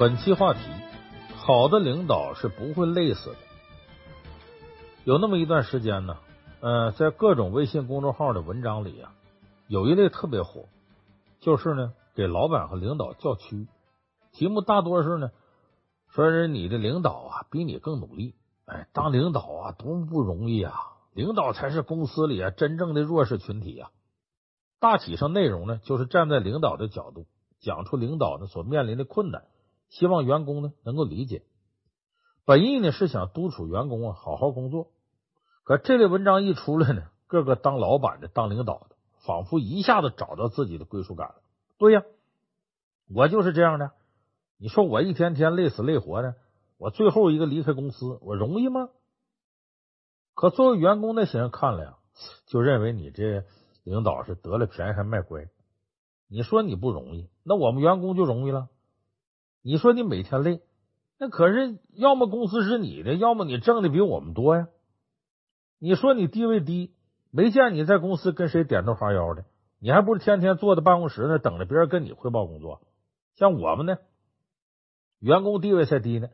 本期话题：好的领导是不会累死的。有那么一段时间呢，呃，在各种微信公众号的文章里啊，有一类特别火，就是呢给老板和领导叫屈。题目大多是呢说是你的领导啊比你更努力，哎，当领导啊多么不容易啊！领导才是公司里啊真正的弱势群体啊。大体上内容呢就是站在领导的角度讲出领导呢所面临的困难。希望员工呢能够理解，本意呢是想督促员工啊好好工作。可这类文章一出来呢，个个当老板的、当领导的，仿佛一下子找到自己的归属感了。对呀，我就是这样的。你说我一天天累死累活的，我最后一个离开公司，我容易吗？可作为员工那些人看了呀，就认为你这领导是得了便宜还卖乖。你说你不容易，那我们员工就容易了。你说你每天累，那可是要么公司是你的，要么你挣的比我们多呀。你说你地位低，没见你在公司跟谁点头哈腰的，你还不是天天坐在办公室那等着别人跟你汇报工作？像我们呢，员工地位才低呢，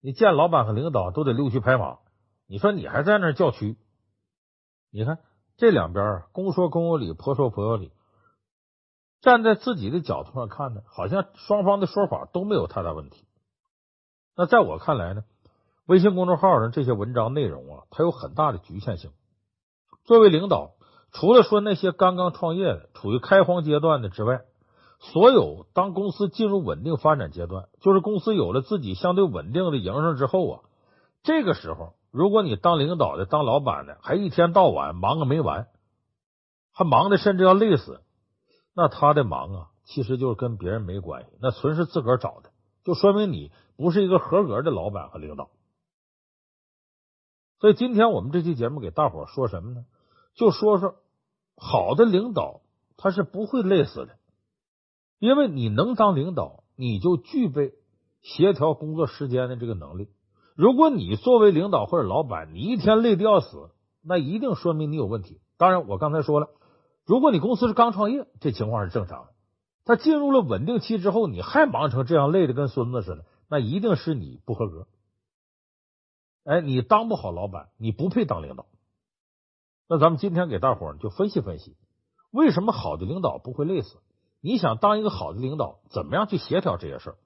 你见老板和领导都得溜须拍马，你说你还在那叫屈？你看这两边，公说公有理，婆说婆有理。站在自己的角度上看呢，好像双方的说法都没有太大问题。那在我看来呢，微信公众号上这些文章内容啊，它有很大的局限性。作为领导，除了说那些刚刚创业的、处于开荒阶段的之外，所有当公司进入稳定发展阶段，就是公司有了自己相对稳定的营生之后啊，这个时候，如果你当领导的、当老板的，还一天到晚忙个没完，还忙的甚至要累死。那他的忙啊，其实就是跟别人没关系，那纯是自个儿找的，就说明你不是一个合格的老板和领导。所以今天我们这期节目给大伙说什么呢？就说说好的领导他是不会累死的，因为你能当领导，你就具备协调工作时间的这个能力。如果你作为领导或者老板，你一天累得要死，那一定说明你有问题。当然，我刚才说了。如果你公司是刚创业，这情况是正常的。他进入了稳定期之后，你还忙成这样，累得跟孙子似的，那一定是你不合格。哎，你当不好老板，你不配当领导。那咱们今天给大伙儿就分析分析，为什么好的领导不会累死？你想当一个好的领导，怎么样去协调这些事儿？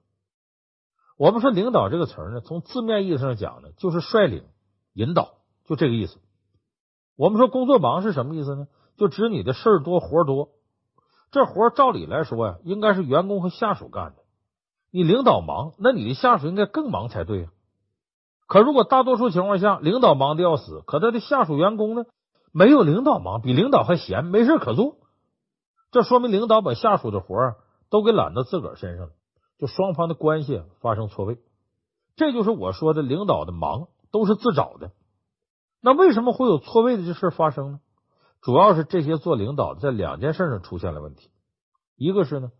我们说领导这个词儿呢，从字面意思上讲呢，就是率领、引导，就这个意思。我们说工作忙是什么意思呢？就指你的事儿多活多，这活照理来说呀，应该是员工和下属干的。你领导忙，那你的下属应该更忙才对呀。可如果大多数情况下，领导忙的要死，可他的下属员工呢，没有领导忙，比领导还闲，没事可做。这说明领导把下属的活儿都给揽到自个儿身上了，就双方的关系发生错位。这就是我说的领导的忙都是自找的。那为什么会有错位的这事发生呢？主要是这些做领导的在两件事上出现了问题，一个是呢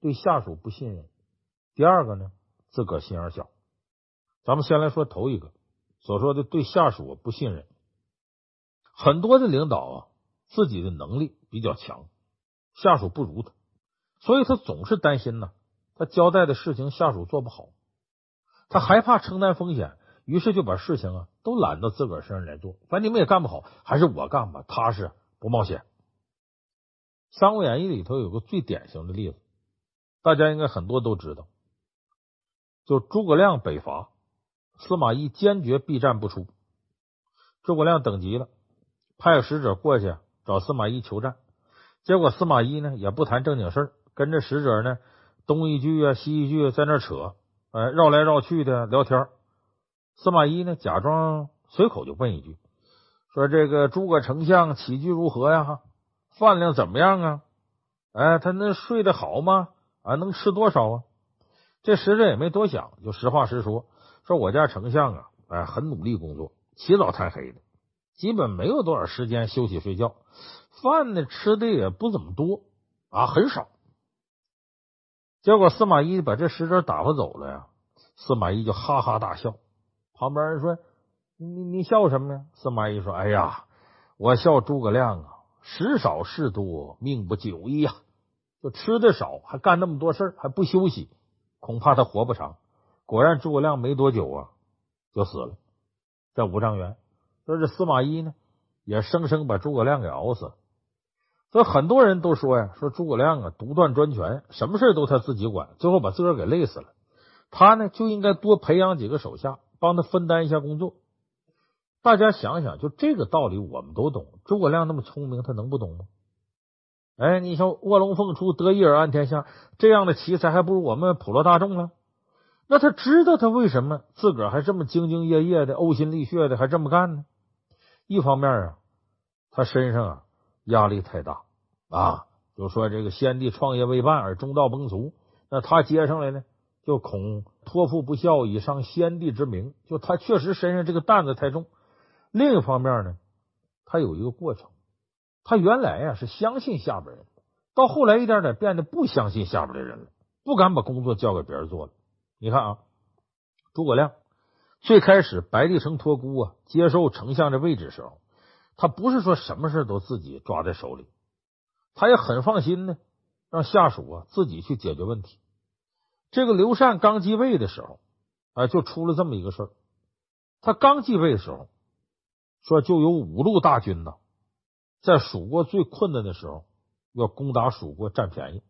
对下属不信任，第二个呢自个儿心眼小。咱们先来说头一个，所说的对下属不信任，很多的领导啊自己的能力比较强，下属不如他，所以他总是担心呢，他交代的事情下属做不好，他害怕承担风险。于是就把事情啊都揽到自个儿身上来做，反正你们也干不好，还是我干吧，踏实。不冒险，《三国演义》里头有个最典型的例子，大家应该很多都知道，就诸葛亮北伐，司马懿坚决避战不出。诸葛亮等急了，派使者过去找司马懿求战，结果司马懿呢也不谈正经事，跟着使者呢东一句啊西一句在那扯，哎，绕来绕去的聊天。司马懿呢假装随口就问一句。说这个诸葛丞相起居如何呀？饭量怎么样啊？哎，他能睡得好吗？啊，能吃多少啊？这使者也没多想，就实话实说，说我家丞相啊，哎，很努力工作，起早贪黑的，基本没有多少时间休息睡觉，饭呢吃的也不怎么多啊，很少。结果司马懿把这使者打发走了呀，司马懿就哈哈大笑，旁边人说。你你笑什么呢？司马懿说：“哎呀，我笑诸葛亮啊，食少事多，命不久矣呀！就吃的少，还干那么多事儿，还不休息，恐怕他活不长。果然，诸葛亮没多久啊就死了，在五丈原。说这司马懿呢，也生生把诸葛亮给熬死了。所以很多人都说呀，说诸葛亮啊独断专权，什么事都他自己管，最后把自个儿给累死了。他呢就应该多培养几个手下，帮他分担一下工作。大家想想，就这个道理我们都懂。诸葛亮那么聪明，他能不懂吗？哎，你像卧龙凤雏，得一而安天下这样的奇才，还不如我们普罗大众呢。那他知道他为什么自个儿还这么兢兢业业的、呕心沥血的，还这么干呢？一方面啊，他身上啊压力太大啊，就说这个先帝创业未半而中道崩殂，那他接上来呢，就恐托付不效，以伤先帝之名。就他确实身上这个担子太重。另一方面呢，他有一个过程。他原来呀是相信下边人，到后来一点点变得不相信下边的人了，不敢把工作交给别人做了。你看啊，诸葛亮最开始白帝城托孤啊，接受丞相的位置时候，他不是说什么事都自己抓在手里，他也很放心呢，让下属啊自己去解决问题。这个刘禅刚继位的时候啊，就出了这么一个事儿。他刚继位的时候，说就有五路大军呢。在蜀国最困难的时候，要攻打蜀国占便宜。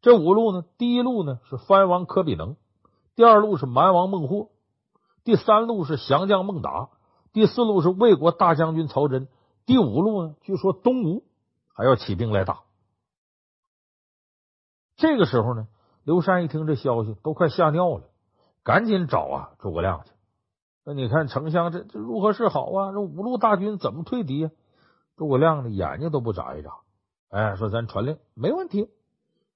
这五路呢，第一路呢是藩王柯比能，第二路是蛮王孟获，第三路是降将孟达，第四路是魏国大将军曹真，第五路呢，据说东吴还要起兵来打。这个时候呢，刘禅一听这消息，都快吓尿了，赶紧找啊诸葛亮去。那你看丞相这这如何是好啊？这五路大军怎么退敌呀？诸葛亮的眼睛都不眨一眨，哎，说咱传令没问题。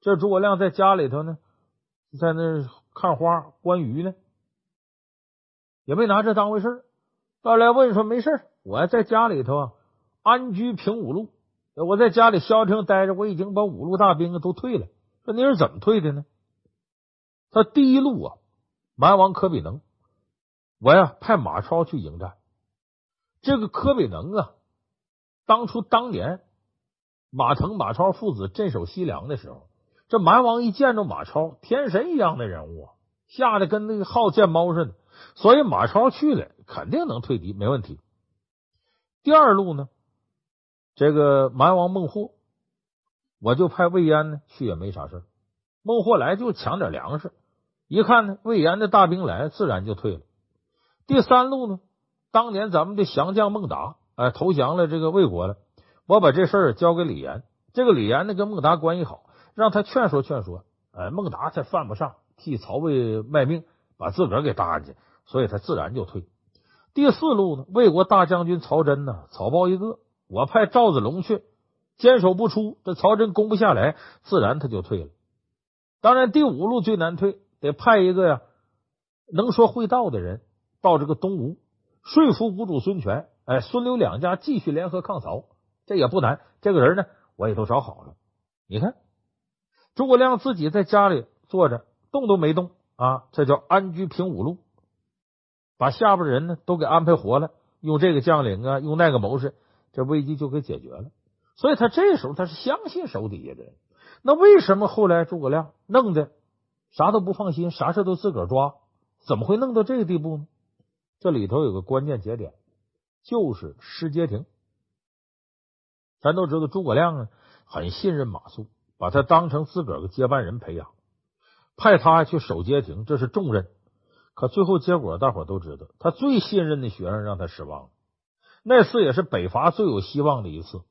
这诸葛亮在家里头呢，在那看花观鱼呢，也没拿这当回事儿。到来问说没事儿，我还在家里头啊，安居平五路。我在家里消停待着，我已经把五路大兵都退了。说你是怎么退的呢？他第一路啊，蛮王可比能。我呀，派马超去迎战。这个柯比能啊，当初当年马腾、马超父子镇守西凉的时候，这蛮王一见着马超，天神一样的人物啊，吓得跟那个好见猫似的。所以马超去了，肯定能退敌，没问题。第二路呢，这个蛮王孟获，我就派魏延呢去，也没啥事。孟获来就抢点粮食，一看呢，魏延的大兵来，自然就退了。第三路呢，当年咱们的降将孟达哎投降了这个魏国了，我把这事儿交给李严，这个李严呢跟孟达关系好，让他劝说劝说，哎孟达才犯不上替曹魏卖命，把自个儿给搭进去，所以他自然就退。第四路呢，魏国大将军曹真呢草包一个，我派赵子龙去坚守不出，这曹真攻不下来，自然他就退了。当然第五路最难退，得派一个呀能说会道的人。到这个东吴说服吴主孙权，哎，孙刘两家继续联合抗曹，这也不难。这个人呢，我也都找好了。你看，诸葛亮自己在家里坐着，动都没动啊，这叫安居平五路，把下边人呢都给安排活了，用这个将领啊，用那个谋士，这危机就给解决了。所以他这时候他是相信手底下的人。那为什么后来诸葛亮弄的啥都不放心，啥事都自个儿抓？怎么会弄到这个地步呢？这里头有个关键节点，就是失街亭。咱都知道诸葛亮啊很信任马谡，把他当成自个儿的接班人培养，派他去守街亭，这是重任。可最后结果，大伙都知道，他最信任的学生让他失望了。那次也是北伐最有希望的一次，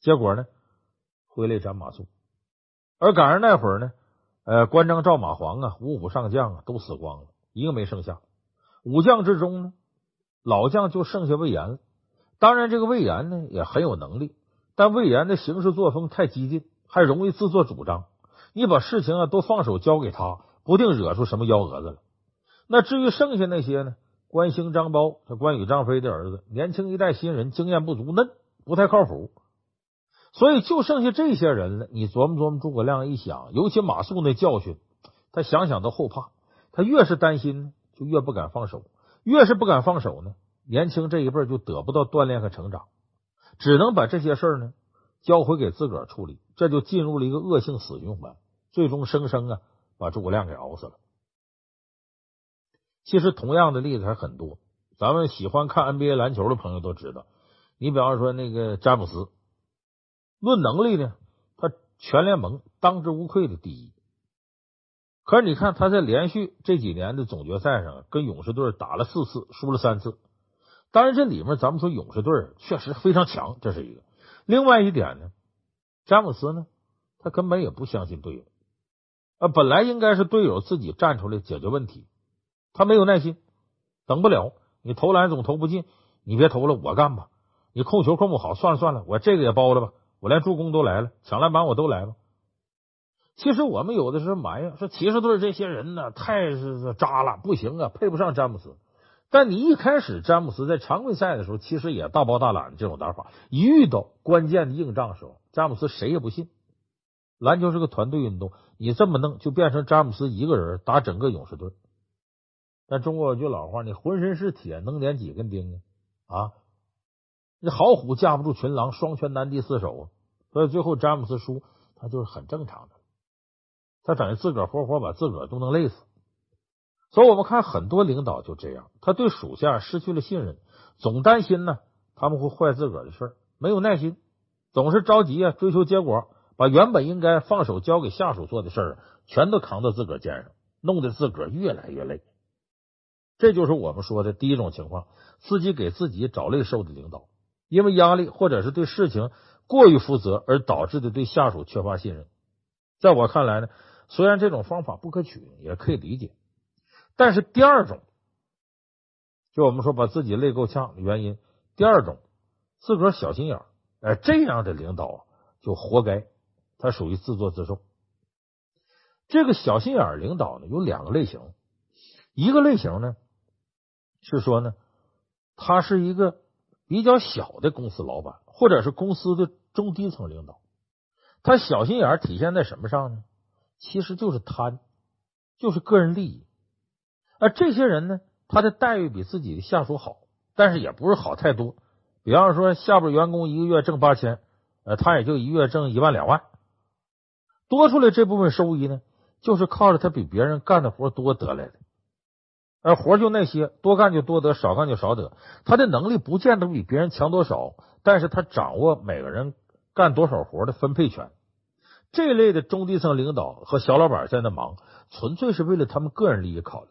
结果呢，回来斩马谡。而赶上那会儿呢，呃，关张赵马黄啊，五虎上将啊，都死光了，一个没剩下。武将之中呢，老将就剩下魏延了。当然，这个魏延呢也很有能力，但魏延的行事作风太激进，还容易自作主张。你把事情啊都放手交给他，不定惹出什么幺蛾子来。那至于剩下那些呢，关兴、张苞，这关羽、张飞的儿子，年轻一代新人，经验不足，嫩，不太靠谱。所以就剩下这些人了。你琢磨琢磨，诸葛亮一想，尤其马谡那教训，他想想都后怕。他越是担心呢。就越不敢放手，越是不敢放手呢，年轻这一辈就得不到锻炼和成长，只能把这些事儿呢交回给自个儿处理，这就进入了一个恶性死循环。最终生生啊把诸葛亮给熬死了。其实同样的例子还很多，咱们喜欢看 NBA 篮球的朋友都知道。你比方说那个詹姆斯，论能力呢，他全联盟当之无愧的第一。可是你看他在连续这几年的总决赛上，跟勇士队打了四次，输了三次。当然这里面咱们说勇士队确实非常强，这是一个。另外一点呢，詹姆斯呢，他根本也不相信队友啊，本来应该是队友自己站出来解决问题。他没有耐心，等不了。你投篮总投不进，你别投了，我干吧。你控球控不好，算了算了，我这个也包了吧。我连助攻都来了，抢篮板我都来了。其实我们有的时候埋怨说骑士队这些人呢，太是渣了，不行啊，配不上詹姆斯。但你一开始詹姆斯在常规赛的时候，其实也大包大揽的这种打法，一遇到关键的硬仗的时候，詹姆斯谁也不信。篮球是个团队运动，你这么弄就变成詹姆斯一个人打整个勇士队。但中国有句老话，你浑身是铁，能连几根钉啊？啊，那好虎架不住群狼，双拳难敌四手啊！所以最后詹姆斯输，他就是很正常的。他等于自个儿活活把自个儿都能累死。所以我们看很多领导就这样，他对属下失去了信任，总担心呢他们会坏自个儿的事儿，没有耐心，总是着急啊，追求结果，把原本应该放手交给下属做的事儿全都扛到自个儿肩上，弄得自个儿越来越累。这就是我们说的第一种情况，自己给自己找累受的领导，因为压力或者是对事情过于负责而导致的对下属缺乏信任。在我看来呢，虽然这种方法不可取，也可以理解，但是第二种，就我们说把自己累够呛的原因，第二种，自个儿小心眼儿，哎，这样的领导就活该，他属于自作自受。这个小心眼儿领导呢，有两个类型，一个类型呢。是说呢，他是一个比较小的公司老板，或者是公司的中低层领导。他小心眼儿体现在什么上呢？其实就是贪，就是个人利益。而这些人呢，他的待遇比自己的下属好，但是也不是好太多。比方说，下边员工一个月挣八千，呃，他也就一月挣一万两万。多出来这部分收益呢，就是靠着他比别人干的活多得来的。而活就那些，多干就多得，少干就少得。他的能力不见得比别人强多少，但是他掌握每个人干多少活的分配权。这类的中低层领导和小老板在那忙，纯粹是为了他们个人利益考虑，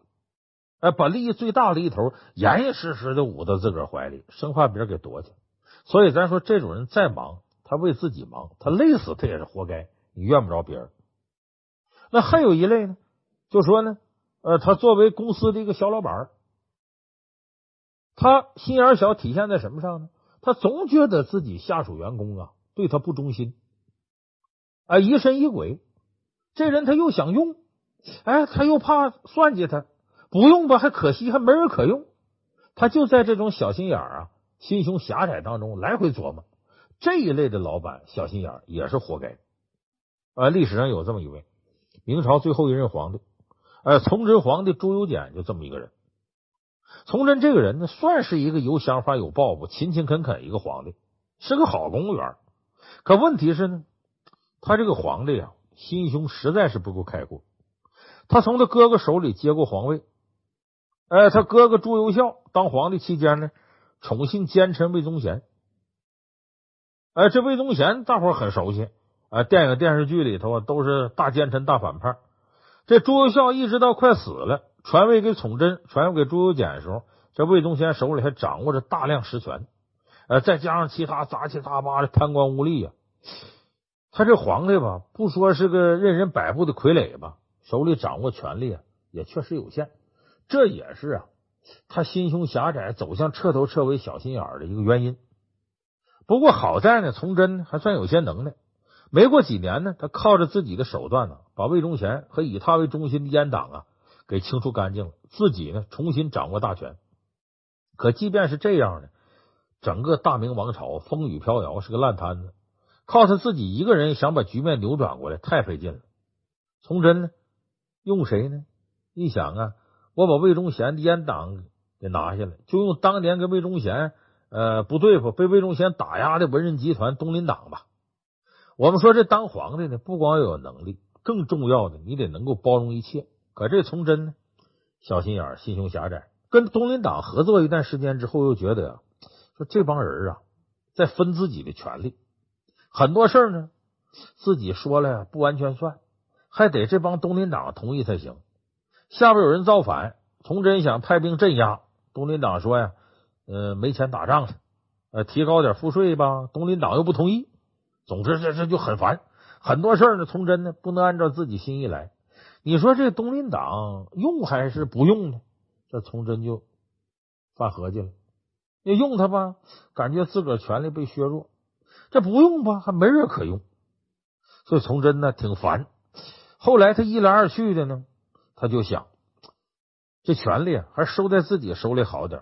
哎，把利益最大的一头严严实实的捂到自个儿怀里，生怕别人给夺去。所以咱说这种人再忙，他为自己忙，他累死他也是活该，你怨不着别人。那还有一类呢，就说呢。呃，他作为公司的一个小老板，他心眼小，体现在什么上呢？他总觉得自己下属员工啊对他不忠心，啊疑神疑鬼。这人他又想用，哎，他又怕算计他，不用吧还可惜，还没人可用。他就在这种小心眼啊、心胸狭窄当中来回琢磨。这一类的老板小心眼也是活该。啊，历史上有这么一位明朝最后一任皇帝。呃，崇祯皇帝朱由检就这么一个人。崇祯这个人呢，算是一个有想法、有抱负、勤勤恳恳一个皇帝，是个好公务员。可问题是呢，他这个皇帝啊，心胸实在是不够开阔。他从他哥哥手里接过皇位，哎，他哥哥朱由校当皇帝期间呢，宠信奸臣魏忠贤。哎，这魏忠贤大伙很熟悉，啊，电影电视剧里头啊都是大奸臣、大反派。这朱由校一直到快死了，传位给崇祯，传位给朱由检的时候，这魏忠贤手里还掌握着大量实权，呃，再加上其他杂七杂八的贪官污吏呀，他这皇帝吧，不说是个任人摆布的傀儡吧，手里掌握权力，也确实有限，这也是啊，他心胸狭窄，走向彻头彻尾小心眼的一个原因。不过好在呢，崇祯还算有些能耐。没过几年呢，他靠着自己的手段呢，把魏忠贤和以他为中心的阉党啊给清除干净了，自己呢重新掌握大权。可即便是这样呢，整个大明王朝风雨飘摇，是个烂摊子。靠他自己一个人想把局面扭转过来，太费劲了。崇祯呢，用谁呢？一想啊，我把魏忠贤的阉党给拿下来，就用当年跟魏忠贤呃不对付、被魏忠贤打压的文人集团东林党吧。我们说这当皇帝呢，不光要有能力，更重要的，你得能够包容一切。可这崇祯呢，小心眼、心胸狭窄，跟东林党合作一段时间之后，又觉得呀，说这帮人啊，在分自己的权利，很多事儿呢，自己说了不完全算，还得这帮东林党同意才行。下边有人造反，崇祯想派兵镇压，东林党说呀，呃，没钱打仗了，呃，提高点赋税吧，东林党又不同意。总之，这这就很烦，很多事儿呢，崇祯呢不能按照自己心意来。你说这东林党用还是不用呢？这崇祯就犯合计了。要用他吧，感觉自个儿权力被削弱；这不用吧，还没人可用。所以崇祯呢挺烦。后来他一来二去的呢。他就想，这权力还是收在自己手里好点。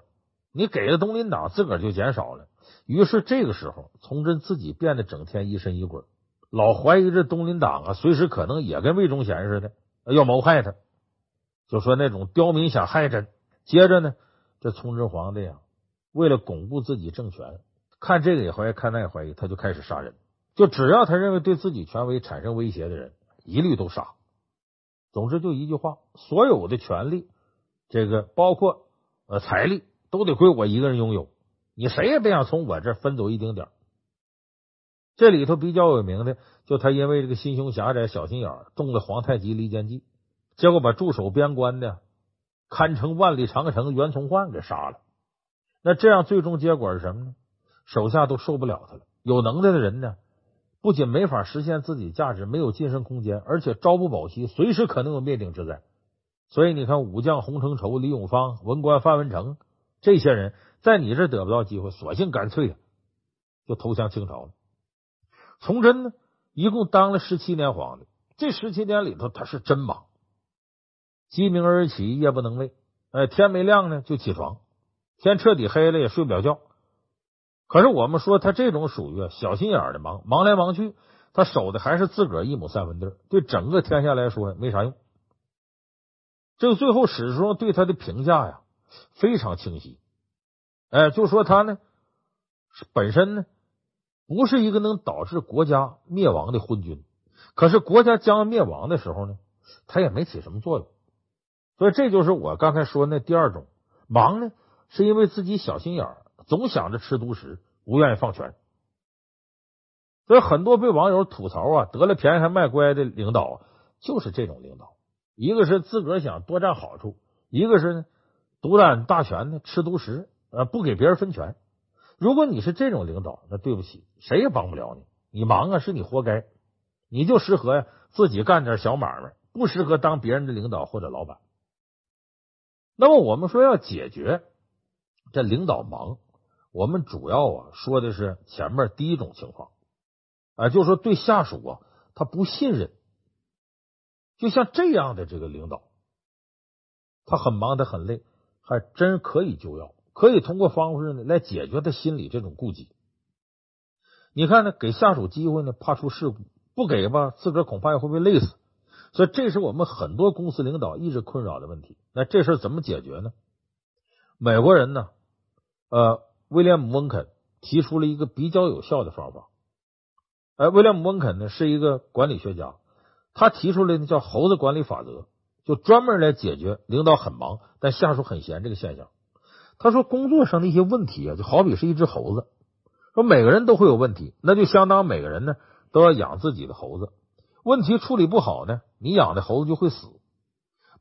你给了东林党，自个儿就减少了。于是这个时候，崇祯自己变得整天疑神疑鬼，老怀疑这东林党啊，随时可能也跟魏忠贤似的要谋害他。就说那种刁民想害朕。接着呢，这崇祯皇帝呀，为了巩固自己政权，看这个也怀疑，看那也怀疑，他就开始杀人。就只要他认为对自己权威产生威胁的人，一律都杀。总之就一句话，所有的权利，这个包括呃财力，都得归我一个人拥有，你谁也别想从我这分走一丁点。这里头比较有名的，就他因为这个心胸狭窄、小心眼儿，中了皇太极离间计，结果把驻守边关的堪称万里长城袁崇焕给杀了。那这样最终结果是什么呢？手下都受不了他了，有能耐的人呢？不仅没法实现自己价值，没有晋升空间，而且朝不保夕，随时可能有灭顶之灾。所以你看，武将洪承畴、李永芳、文官范文成这些人，在你这得不到机会，索性干脆就投降清朝了。崇祯呢，一共当了十七年皇帝，这十七年里头，他是真忙，鸡鸣而起，夜不能寐。哎，天没亮呢就起床，天彻底黑了也睡不了觉。可是我们说他这种属于小心眼的忙，忙来忙去，他守的还是自个儿一亩三分地，对整个天下来说没啥用。这个最后史书上对他的评价呀非常清晰，哎，就说他呢本身呢不是一个能导致国家灭亡的昏君，可是国家将要灭亡的时候呢，他也没起什么作用。所以这就是我刚才说那第二种忙呢，是因为自己小心眼儿。总想着吃独食，不愿意放权，所以很多被网友吐槽啊，得了便宜还卖乖的领导，就是这种领导。一个是自个儿想多占好处，一个是独揽大权呢，吃独食，呃，不给别人分权。如果你是这种领导，那对不起，谁也帮不了你。你忙啊，是你活该，你就适合呀自己干点小买卖，不适合当别人的领导或者老板。那么我们说要解决这领导忙。我们主要啊说的是前面第一种情况，啊，就是说对下属啊他不信任，就像这样的这个领导，他很忙，他很累，还真可以就要可以通过方式呢来解决他心里这种顾忌。你看呢，给下属机会呢，怕出事故；不给吧，自个儿恐怕也会被累死。所以这是我们很多公司领导一直困扰的问题。那这事怎么解决呢？美国人呢，呃。威廉姆温肯提出了一个比较有效的方法。哎，威廉姆温肯呢是一个管理学家，他提出来的叫“猴子管理法则”，就专门来解决领导很忙但下属很闲这个现象。他说，工作上的一些问题啊，就好比是一只猴子，说每个人都会有问题，那就相当每个人呢都要养自己的猴子。问题处理不好呢，你养的猴子就会死。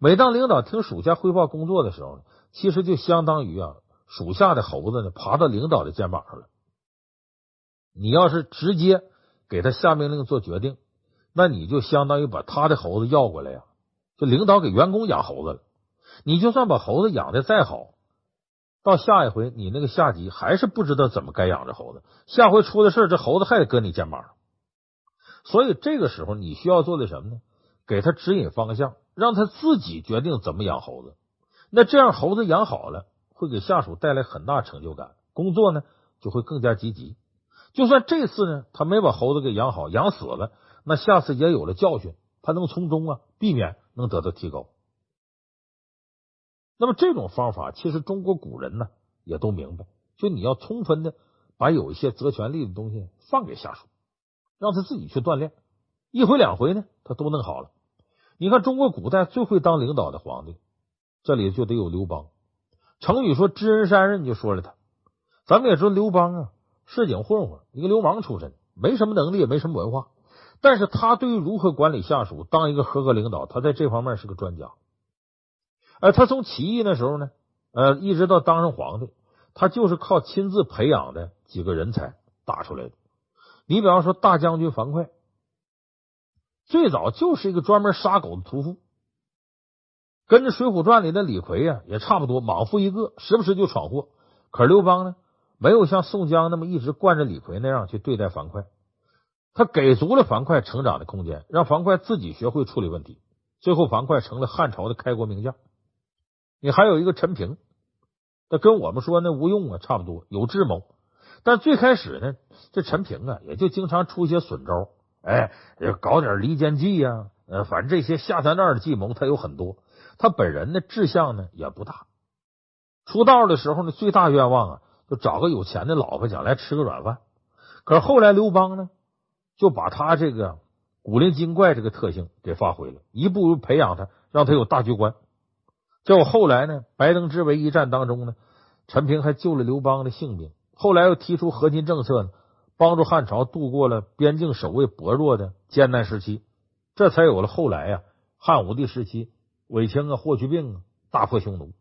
每当领导听属下汇报工作的时候，其实就相当于啊。属下的猴子呢，爬到领导的肩膀上了。你要是直接给他下命令做决定，那你就相当于把他的猴子要过来呀。就领导给员工养猴子了，你就算把猴子养的再好，到下一回你那个下级还是不知道怎么该养这猴子。下回出的事，这猴子还得搁你肩膀上。所以这个时候你需要做的什么呢？给他指引方向，让他自己决定怎么养猴子。那这样猴子养好了。会给下属带来很大成就感，工作呢就会更加积极。就算这次呢他没把猴子给养好，养死了，那下次也有了教训，他能从中啊避免，能得到提高。那么这种方法，其实中国古人呢也都明白，就你要充分的把有一些责权利的东西放给下属，让他自己去锻炼，一回两回呢他都弄好了。你看中国古代最会当领导的皇帝，这里就得有刘邦。成语说知人善任，就说了他。咱们也说刘邦啊，市井混混，一个流氓出身，没什么能力，也没什么文化。但是他对于如何管理下属，当一个合格领导，他在这方面是个专家。而他从起义那时候呢，呃，一直到当上皇帝，他就是靠亲自培养的几个人才打出来的。你比方说大将军樊哙，最早就是一个专门杀狗的屠夫，跟着《水浒传》里的李逵啊也差不多，莽夫一个，时不时就闯祸。可是刘邦呢，没有像宋江那么一直惯着李逵那样去对待樊哙。他给足了樊哙成长的空间，让樊哙自己学会处理问题。最后，樊哙成了汉朝的开国名将。你还有一个陈平，那跟我们说那吴用啊差不多，有智谋。但最开始呢，这陈平啊也就经常出一些损招，哎，搞点离间计呀，呃，反正这些下三滥的计谋他有很多。他本人的志向呢也不大。出道的时候呢，最大愿望啊就找个有钱的老婆，将来吃个软饭。可是后来刘邦呢？就把他这个古灵精怪这个特性给发挥了，一步步培养他，让他有大局观。结果后来呢，白登之围一战当中呢，陈平还救了刘邦的性命。后来又提出和亲政策呢，帮助汉朝度过了边境守卫薄弱的艰难时期，这才有了后来呀汉武帝时期卫青啊、霍去病啊大破匈奴。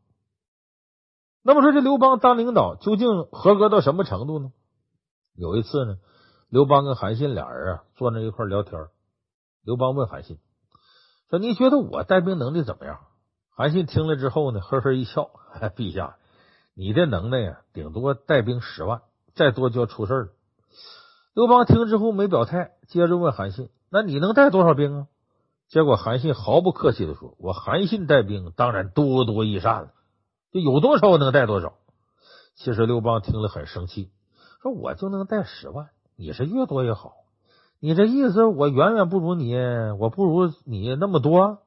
那么说这刘邦当领导究竟合格到什么程度呢？有一次呢。刘邦跟韩信俩人啊坐那一块聊天，刘邦问韩信说：“你觉得我带兵能力怎么样？”韩信听了之后呢，呵呵一笑：“ 陛下，你的能耐呀，顶多带兵十万，再多就要出事了。”刘邦听之后没表态，接着问韩信：“那你能带多少兵啊？”结果韩信毫不客气的说：“我韩信带兵当然多多益善了，就有多少我能带多少。”其实刘邦听了很生气，说：“我就能带十万。”你是越多越好，你这意思我远远不如你，我不如你那么多。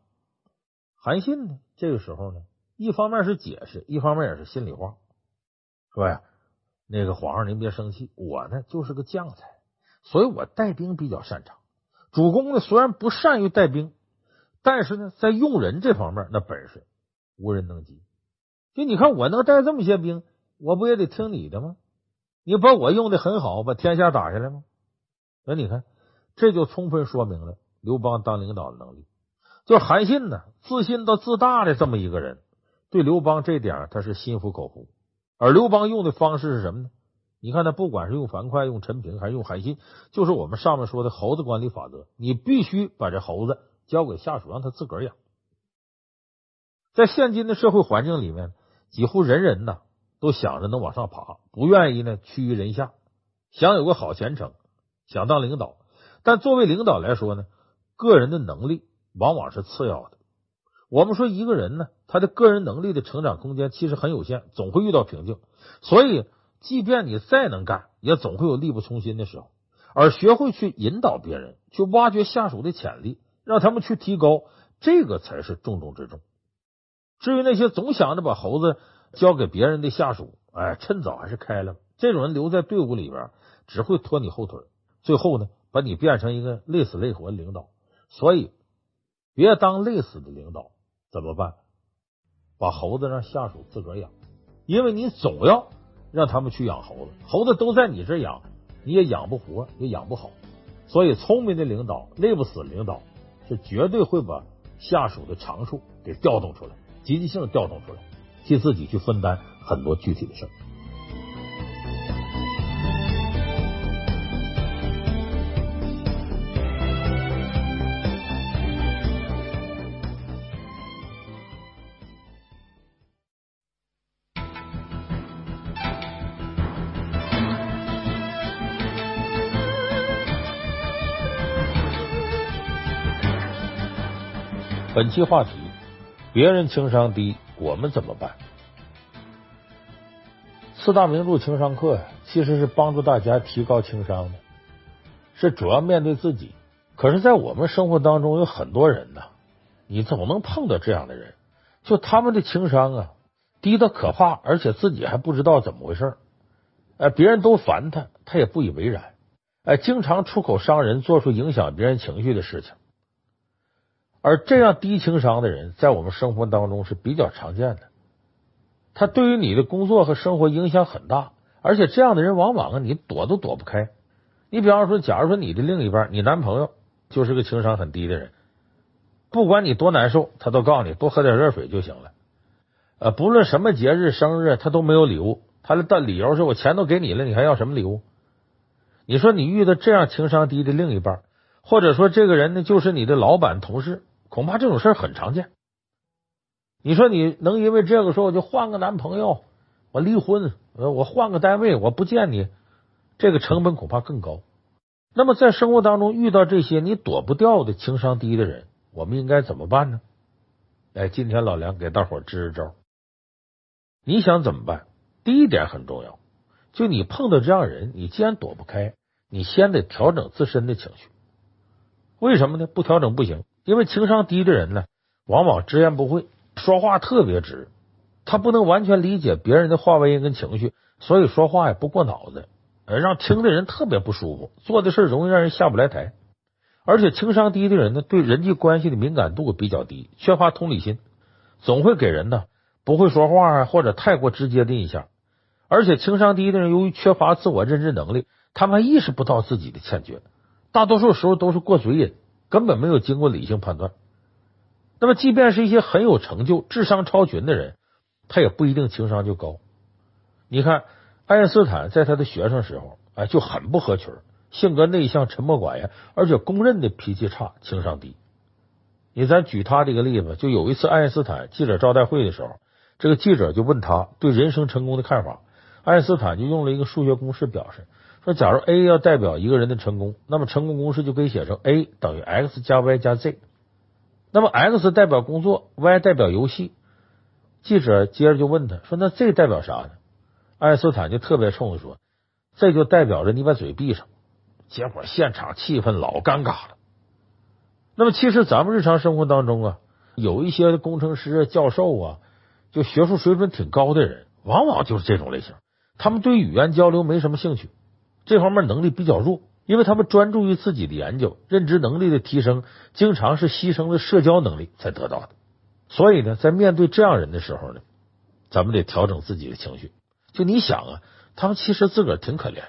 韩信呢，这个时候呢，一方面是解释，一方面也是心里话，说呀，那个皇上您别生气，我呢就是个将才，所以我带兵比较擅长。主公呢虽然不善于带兵，但是呢在用人这方面那本事无人能及。就你看我能带这么些兵，我不也得听你的吗？你把我用的很好，把天下打下来吗？那你看，这就充分说明了刘邦当领导的能力。就韩信呢，自信到自大的这么一个人，对刘邦这点他是心服口服。而刘邦用的方式是什么呢？你看他不管是用樊哙、用陈平还是用韩信，就是我们上面说的猴子管理法则，你必须把这猴子交给下属，让他自个儿养。在现今的社会环境里面，几乎人人呢。都想着能往上爬，不愿意呢趋于人下，想有个好前程，想当领导。但作为领导来说呢，个人的能力往往是次要的。我们说一个人呢，他的个人能力的成长空间其实很有限，总会遇到瓶颈。所以，即便你再能干，也总会有力不从心的时候。而学会去引导别人，去挖掘下属的潜力，让他们去提高，这个才是重中之重。至于那些总想着把猴子。交给别人的下属，哎，趁早还是开了。这种人留在队伍里边，只会拖你后腿，最后呢，把你变成一个累死累活的领导。所以，别当累死的领导，怎么办？把猴子让下属自个儿养，因为你总要让他们去养猴子，猴子都在你这养，你也养不活，也养不好。所以，聪明的领导，累不死领导，是绝对会把下属的长处给调动出来，积极性调动出来。替自己去分担很多具体的事。本期话题：别人情商低。我们怎么办？四大名著情商课呀，其实是帮助大家提高情商的，是主要面对自己。可是，在我们生活当中，有很多人呐，你总能碰到这样的人，就他们的情商啊低的可怕，而且自己还不知道怎么回事。哎，别人都烦他，他也不以为然。哎，经常出口伤人，做出影响别人情绪的事情。而这样低情商的人，在我们生活当中是比较常见的。他对于你的工作和生活影响很大，而且这样的人往往啊，你躲都躲不开。你比方说，假如说你的另一半，你男朋友就是个情商很低的人，不管你多难受，他都告诉你多喝点热水就行了。呃，不论什么节日、生日，他都没有礼物。他的理由是我钱都给你了，你还要什么礼物？你说你遇到这样情商低的另一半，或者说这个人呢，就是你的老板、同事，恐怕这种事很常见。你说你能因为这个说我就换个男朋友，我离婚，呃我换个单位，我不见你，这个成本恐怕更高。那么在生活当中遇到这些你躲不掉的情商低的人，我们应该怎么办呢？哎，今天老梁给大伙支支招。你想怎么办？第一点很重要。就你碰到这样人，你既然躲不开，你先得调整自身的情绪。为什么呢？不调整不行，因为情商低的人呢，往往直言不讳，说话特别直，他不能完全理解别人的话外音跟情绪，所以说话也不过脑子，让听的人特别不舒服，做的事容易让人下不来台。而且情商低的人呢，对人际关系的敏感度比较低，缺乏同理心，总会给人呢不会说话啊或者太过直接的印象。而且情商低的人，由于缺乏自我认知能力，他们还意识不到自己的欠缺，大多数时候都是过嘴瘾，根本没有经过理性判断。那么，即便是一些很有成就、智商超群的人，他也不一定情商就高。你看，爱因斯坦在他的学生时候，哎，就很不合群，性格内向、沉默寡言，而且公认的脾气差、情商低。你咱举他这个例子，就有一次爱因斯坦记者招待会的时候，这个记者就问他对人生成功的看法。爱因斯坦就用了一个数学公式表示说，假如 A 要代表一个人的成功，那么成功公式就可以写成 A 等于 X 加 Y 加 Z。那么 X 代表工作，Y 代表游戏。记者接着就问他说：“那 Z 代表啥呢？”爱因斯坦就特别冲的说：“这就代表着你把嘴闭上。”结果现场气氛老尴尬了。那么其实咱们日常生活当中啊，有一些工程师、教授啊，就学术水准挺高的人，往往就是这种类型。他们对语言交流没什么兴趣，这方面能力比较弱，因为他们专注于自己的研究，认知能力的提升，经常是牺牲了社交能力才得到的。所以呢，在面对这样人的时候呢，咱们得调整自己的情绪。就你想啊，他们其实自个儿挺可怜，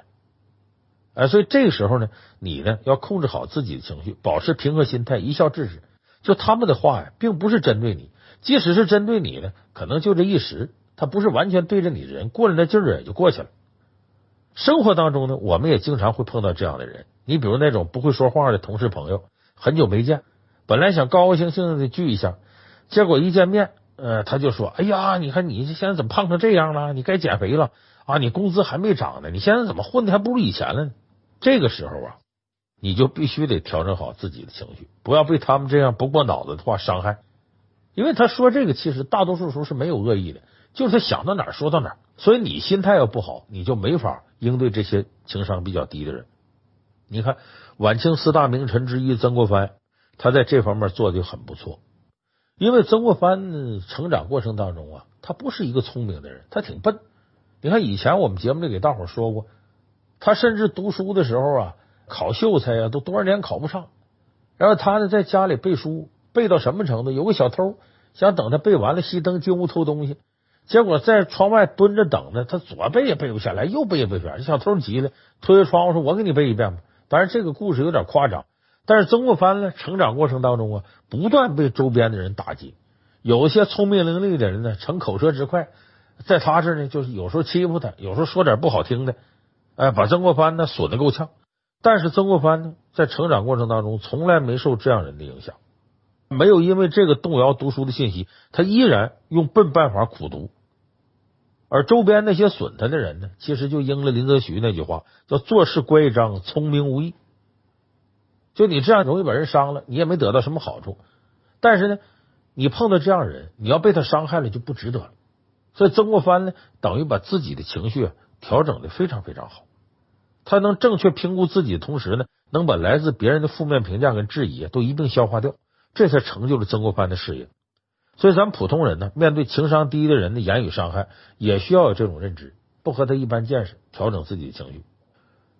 哎，所以这个时候呢，你呢要控制好自己的情绪，保持平和心态，一笑置之。就他们的话呀，并不是针对你，即使是针对你呢，可能就这一时。他不是完全对着你的人，过了那劲儿也就过去了。生活当中呢，我们也经常会碰到这样的人。你比如那种不会说话的同事朋友，很久没见，本来想高高兴兴的聚一下，结果一见面，呃，他就说：“哎呀，你看你现在怎么胖成这样了？你该减肥了啊！你工资还没涨呢，你现在怎么混的还不如以前了呢？”这个时候啊，你就必须得调整好自己的情绪，不要被他们这样不过脑子的话伤害，因为他说这个其实大多数时候是没有恶意的。就是想到哪儿说到哪儿，所以你心态要不好，你就没法应对这些情商比较低的人。你看晚清四大名臣之一曾国藩，他在这方面做的就很不错。因为曾国藩成长过程当中啊，他不是一个聪明的人，他挺笨。你看以前我们节目里给大伙说过，他甚至读书的时候啊，考秀才啊，都多少年考不上。然后他呢，在家里背书，背到什么程度？有个小偷想等他背完了，熄灯进屋偷东西。结果在窗外蹲着等呢，他左背也背不下来，右背也背不下来。这小偷急了，推开窗户说：“我给你背一遍吧。”当然，这个故事有点夸张。但是曾国藩呢，成长过程当中啊，不断被周边的人打击。有些聪明伶俐的人呢，逞口舌之快，在他这呢，就是有时候欺负他，有时候说点不好听的，哎，把曾国藩呢损得够呛。但是曾国藩呢，在成长过程当中，从来没受这样人的影响，没有因为这个动摇读书的信息，他依然用笨办法苦读。而周边那些损他的人呢，其实就应了林则徐那句话，叫做事乖张，聪明无益。就你这样容易把人伤了，你也没得到什么好处。但是呢，你碰到这样人，你要被他伤害了就不值得了。所以曾国藩呢，等于把自己的情绪调整的非常非常好。他能正确评估自己的同时呢，能把来自别人的负面评价跟质疑都一并消化掉，这才成就了曾国藩的事业。所以，咱们普通人呢，面对情商低的人的言语伤害，也需要有这种认知，不和他一般见识，调整自己的情绪，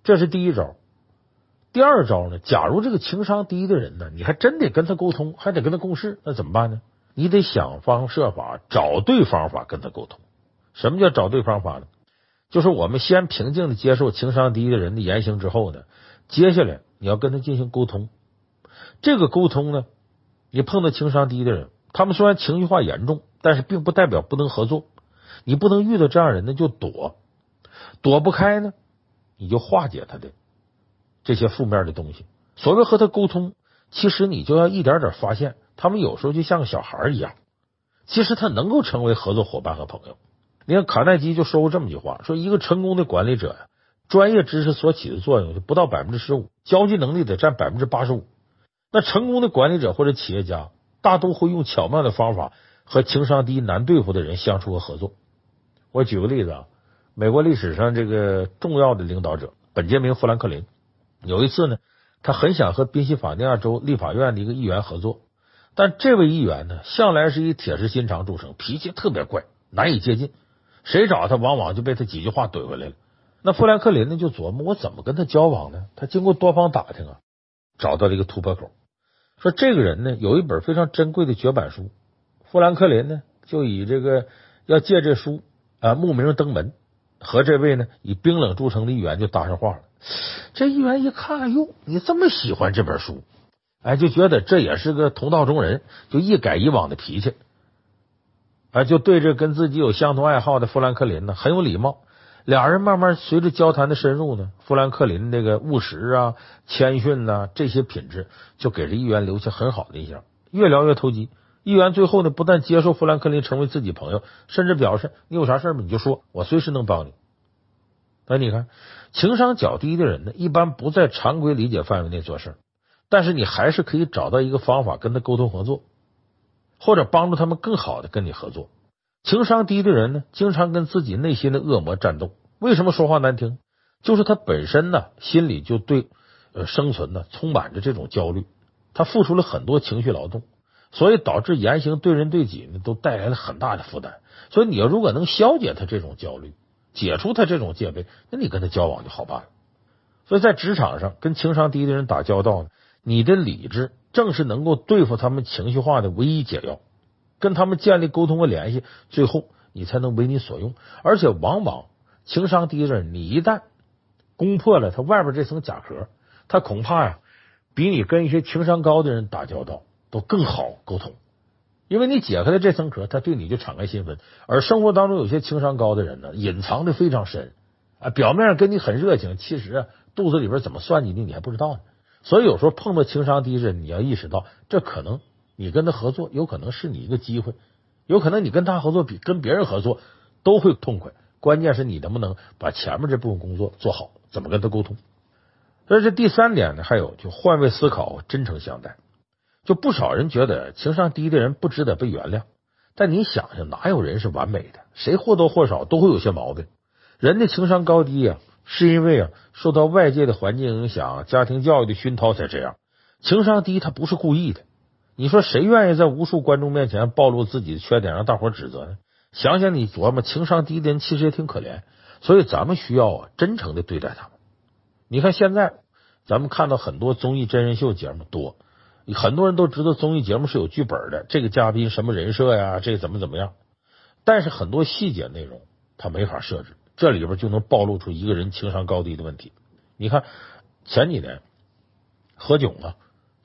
这是第一招。第二招呢，假如这个情商低的人呢，你还真得跟他沟通，还得跟他共事，那怎么办呢？你得想方设法找对方法跟他沟通。什么叫找对方法呢？就是我们先平静的接受情商低的人的言行之后呢，接下来你要跟他进行沟通。这个沟通呢，你碰到情商低的人，他们虽然情绪化严重，但是并不代表不能合作。你不能遇到这样人呢就躲，躲不开呢，你就化解他的这些负面的东西。所谓和他沟通，其实你就要一点点发现，他们有时候就像个小孩一样，其实他能够成为合作伙伴和朋友。你看卡耐基就说过这么句话：说一个成功的管理者呀，专业知识所起的作用就不到百分之十五，交际能力得占百分之八十五。那成功的管理者或者企业家，大都会用巧妙的方法和情商低、难对付的人相处和合作。我举个例子啊，美国历史上这个重要的领导者本杰明·富兰克林，有一次呢，他很想和宾夕法尼亚州立法院的一个议员合作，但这位议员呢，向来是以铁石心肠著称，脾气特别怪，难以接近。谁找他，往往就被他几句话怼回来了。那富兰克林呢，就琢磨我怎么跟他交往呢？他经过多方打听啊，找到了一个突破口，说这个人呢，有一本非常珍贵的绝版书。富兰克林呢，就以这个要借这书啊慕名登门，和这位呢以冰冷著称的议员就搭上话了。这议员一看，哎呦，你这么喜欢这本书，哎，就觉得这也是个同道中人，就一改以往的脾气。啊，就对这跟自己有相同爱好的富兰克林呢，很有礼貌。俩人慢慢随着交谈的深入呢，富兰克林这个务实啊、谦逊呐这些品质，就给这议员留下很好的印象。越聊越投机，议员最后呢，不但接受富兰克林成为自己朋友，甚至表示你有啥事儿你就说，我随时能帮你。那你看，情商较低的人呢，一般不在常规理解范围内做事，但是你还是可以找到一个方法跟他沟通合作。或者帮助他们更好的跟你合作。情商低的人呢，经常跟自己内心的恶魔战斗。为什么说话难听？就是他本身呢，心里就对呃生存呢充满着这种焦虑，他付出了很多情绪劳动，所以导致言行对人对己呢都带来了很大的负担。所以你要如果能消解他这种焦虑，解除他这种戒备，那你跟他交往就好办了。所以在职场上跟情商低的人打交道呢，你的理智。正是能够对付他们情绪化的唯一解药，跟他们建立沟通和联系，最后你才能为你所用。而且往往情商低的人，你一旦攻破了他外边这层甲壳，他恐怕呀比你跟一些情商高的人打交道都更好沟通，因为你解开了这层壳，他对你就敞开心扉。而生活当中有些情商高的人呢，隐藏的非常深啊，表面上跟你很热情，其实啊肚子里边怎么算计你，你还不知道呢。所以有时候碰到情商低的人，你要意识到，这可能你跟他合作，有可能是你一个机会，有可能你跟他合作比跟别人合作都会痛快。关键是你能不能把前面这部分工作做好，怎么跟他沟通。所以这第三点呢，还有就换位思考，真诚相待。就不少人觉得情商低的人不值得被原谅，但你想想，哪有人是完美的？谁或多或少都会有些毛病。人的情商高低呀。是因为啊，受到外界的环境影响、家庭教育的熏陶才这样。情商低，他不是故意的。你说谁愿意在无数观众面前暴露自己的缺点，让大伙指责呢？想想你琢磨，情商低的人其实也挺可怜。所以咱们需要啊，真诚的对待他们。你看现在，咱们看到很多综艺真人秀节目多，很多人都知道综艺节目是有剧本的，这个嘉宾什么人设呀，这个怎么怎么样。但是很多细节内容他没法设置。这里边就能暴露出一个人情商高低的问题。你看前几年何炅啊，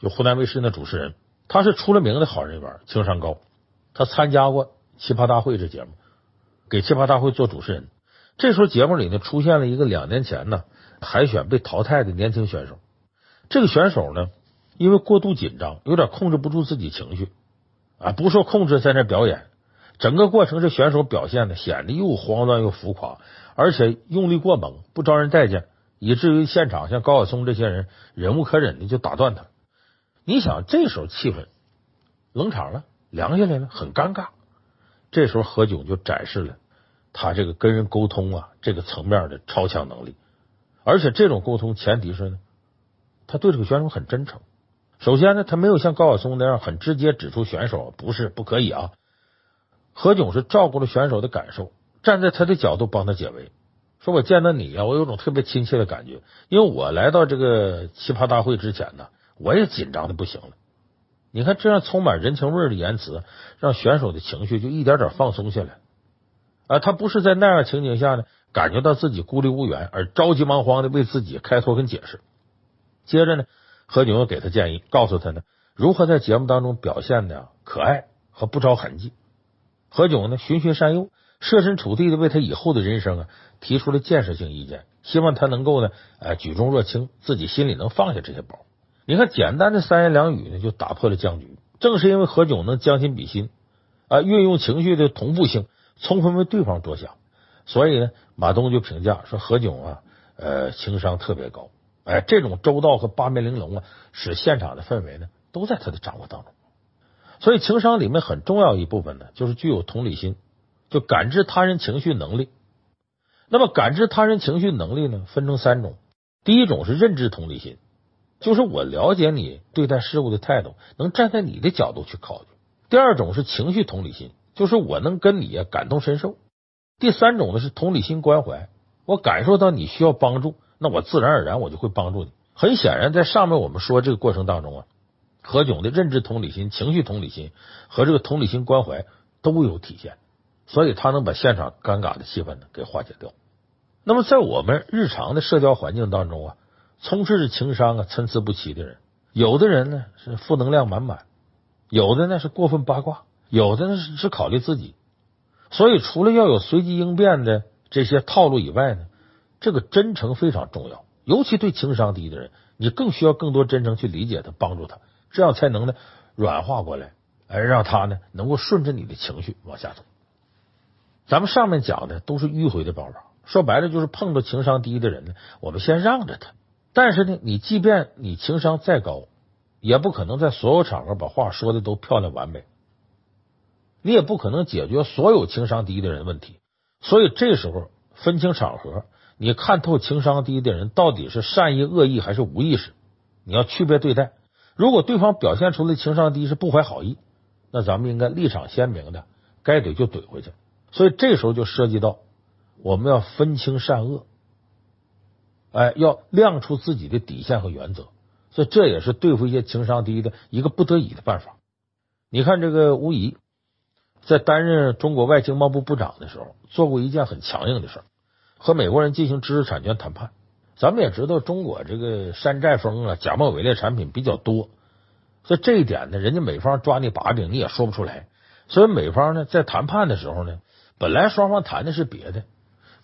就湖南卫视那主持人，他是出了名的好人缘，情商高。他参加过《奇葩大会》这节目，给《奇葩大会》做主持人。这时候节目里呢，出现了一个两年前呢海选被淘汰的年轻选手。这个选手呢，因为过度紧张，有点控制不住自己情绪啊，不受控制在那表演。整个过程，这选手表现的显得又慌乱又浮夸。而且用力过猛，不招人待见，以至于现场像高晓松这些人忍无可忍的就打断他。你想，这时候气氛冷场了，凉下来了，很尴尬。这时候何炅就展示了他这个跟人沟通啊这个层面的超强能力。而且这种沟通前提是呢，他对这个选手很真诚。首先呢，他没有像高晓松那样很直接指出选手不是不可以啊。何炅是照顾了选手的感受。站在他的角度帮他解围，说我见到你呀，我有种特别亲切的感觉，因为我来到这个奇葩大会之前呢，我也紧张的不行了。你看，这样充满人情味的言辞，让选手的情绪就一点点放松下来。啊，他不是在那样情景下呢，感觉到自己孤立无援而着急忙慌的为自己开脱跟解释。接着呢，何炅又给他建议，告诉他呢，如何在节目当中表现的可爱和不着痕迹。何炅呢，循循善诱。设身处地的为他以后的人生啊提出了建设性意见，希望他能够呢，呃，举重若轻，自己心里能放下这些包。你看，简单的三言两语呢，就打破了僵局。正是因为何炅能将心比心啊，运用情绪的同步性，充分为对方着想，所以呢，马东就评价说何炅啊，呃，情商特别高。哎，这种周到和八面玲珑啊，使现场的氛围呢都在他的掌握当中。所以，情商里面很重要一部分呢，就是具有同理心。就感知他人情绪能力，那么感知他人情绪能力呢，分成三种。第一种是认知同理心，就是我了解你对待事物的态度，能站在你的角度去考虑。第二种是情绪同理心，就是我能跟你感同身受。第三种呢是同理心关怀，我感受到你需要帮助，那我自然而然我就会帮助你。很显然，在上面我们说这个过程当中啊，何炅的认知同理心、情绪同理心和这个同理心关怀都有体现。所以他能把现场尴尬的气氛呢给化解掉。那么在我们日常的社交环境当中啊，充斥着情商啊参差不齐的人，有的人呢是负能量满满，有的呢是过分八卦，有的呢是只考虑自己。所以除了要有随机应变的这些套路以外呢，这个真诚非常重要，尤其对情商低的人，你更需要更多真诚去理解他，帮助他，这样才能呢软化过来，而让他呢能够顺着你的情绪往下走。咱们上面讲的都是迂回的方法，说白了就是碰到情商低的人呢，我们先让着他。但是呢，你即便你情商再高，也不可能在所有场合把话说的都漂亮完美，你也不可能解决所有情商低的人问题。所以这时候分清场合，你看透情商低的人到底是善意恶意还是无意识，你要区别对待。如果对方表现出来情商低是不怀好意，那咱们应该立场鲜明的，该怼就怼回去。所以这时候就涉及到我们要分清善恶，哎，要亮出自己的底线和原则。所以这也是对付一些情商低的一个不得已的办法。你看这个吴仪在担任中国外经贸部部长的时候，做过一件很强硬的事儿，和美国人进行知识产权谈判。咱们也知道，中国这个山寨风啊、假冒伪劣产品比较多，所以这一点呢，人家美方抓你把柄，你也说不出来。所以美方呢，在谈判的时候呢。本来双方谈的是别的，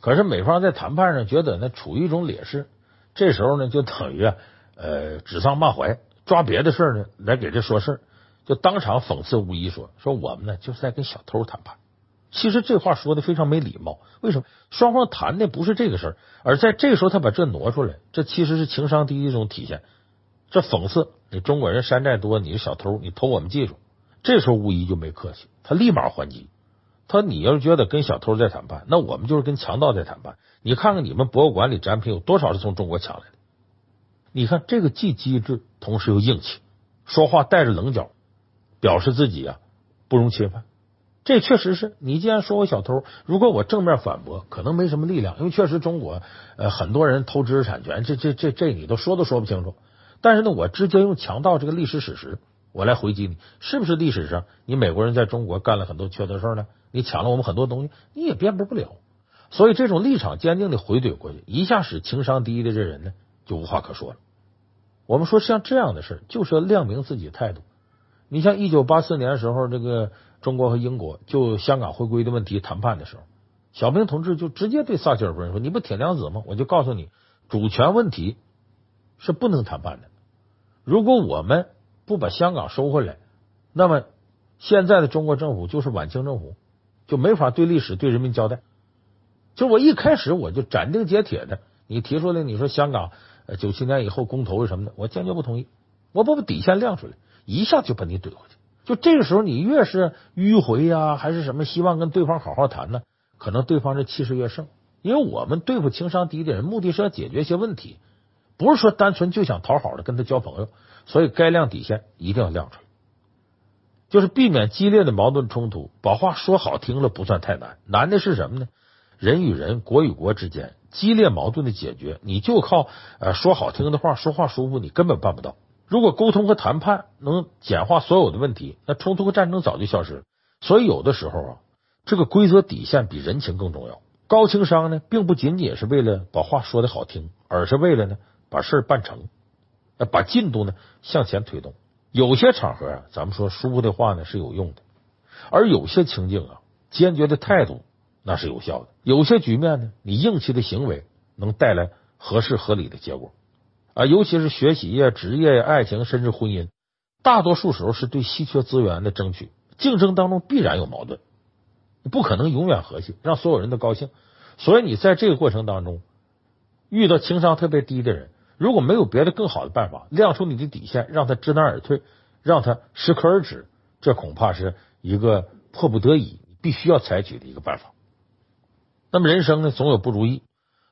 可是美方在谈判上觉得呢处于一种劣势，这时候呢就等于啊呃指桑骂槐，抓别的事呢来给这说事，就当场讽刺吴仪说：“说我们呢就是在跟小偷谈判。”其实这话说的非常没礼貌。为什么？双方谈的不是这个事儿，而在这时候他把这挪出来，这其实是情商低的一种体现。这讽刺你中国人山寨多，你是小偷，你偷我们技术。这时候吴仪就没客气，他立马还击。他说：“你要是觉得跟小偷在谈判，那我们就是跟强盗在谈判。你看看你们博物馆里展品有多少是从中国抢来的？你看这个既机智，同时又硬气，说话带着棱角，表示自己啊不容侵犯。这确实是你既然说我小偷，如果我正面反驳，可能没什么力量，因为确实中国呃很多人偷知识产权，这这这这你都说都说不清楚。但是呢，我直接用强盗这个历史史实，我来回击你，是不是历史上你美国人在中国干了很多缺德事呢？”你抢了我们很多东西，你也辩驳不了，所以这种立场坚定的回怼过去，一下使情商低的这人呢就无话可说了。我们说像这样的事就是要亮明自己的态度。你像一九八四年的时候，这个中国和英国就香港回归的问题谈判的时候，小平同志就直接对撒切尔夫人说：“你不铁娘子吗？我就告诉你，主权问题是不能谈判的。如果我们不把香港收回来，那么现在的中国政府就是晚清政府。”就没法对历史对人民交代。就我一开始我就斩钉截铁的，你提出来，你说香港九七年以后公投什么的，我坚决不同意。我不把底线亮出来，一下就把你怼回去。就这个时候，你越是迂回呀，还是什么，希望跟对方好好谈呢？可能对方这气势越盛。因为我们对付情商低的人，目的是要解决一些问题，不是说单纯就想讨好的跟他交朋友。所以该亮底线一定要亮出来。就是避免激烈的矛盾冲突，把话说好听了不算太难，难的是什么呢？人与人、国与国之间激烈矛盾的解决，你就靠呃说好听的话，说话舒服，你根本办不到。如果沟通和谈判能简化所有的问题，那冲突和战争早就消失了。所以有的时候啊，这个规则底线比人情更重要。高情商呢，并不仅仅是为了把话说得好听，而是为了呢把事儿办成，把进度呢向前推动。有些场合啊，咱们说舒服的话呢是有用的，而有些情境啊，坚决的态度那是有效的。有些局面呢，你硬气的行为能带来合适合理的结果。啊，尤其是学习呀、职业呀、爱情，甚至婚姻，大多数时候是对稀缺资源的争取，竞争当中必然有矛盾，不可能永远和谐，让所有人都高兴。所以你在这个过程当中遇到情商特别低的人，如果没有别的更好的办法，亮出你的底线，让他知难而退，让他适可而止，这恐怕是一个迫不得已必须要采取的一个办法。那么人生呢，总有不如意，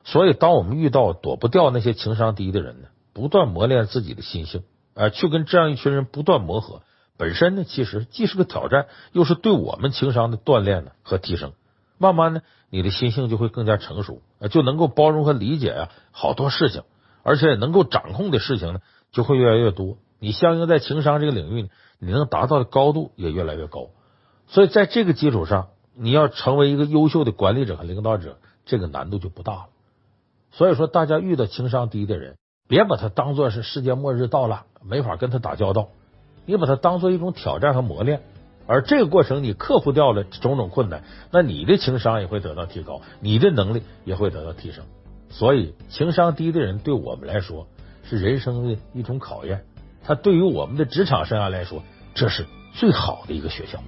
所以当我们遇到躲不掉那些情商低的人呢，不断磨练自己的心性，呃，去跟这样一群人不断磨合，本身呢，其实既是个挑战，又是对我们情商的锻炼呢和提升。慢慢呢，你的心性就会更加成熟，就能够包容和理解啊好多事情，而且能够掌控的事情呢就会越来越多。你相应在情商这个领域，你能达到的高度也越来越高。所以在这个基础上，你要成为一个优秀的管理者和领导者，这个难度就不大了。所以说，大家遇到情商低的人。别把他当做是世界末日到了，没法跟他打交道。你把它当做一种挑战和磨练，而这个过程你克服掉了种种困难，那你的情商也会得到提高，你的能力也会得到提升。所以，情商低的人对我们来说是人生的一种考验，他对于我们的职场生涯来说，这是最好的一个学校。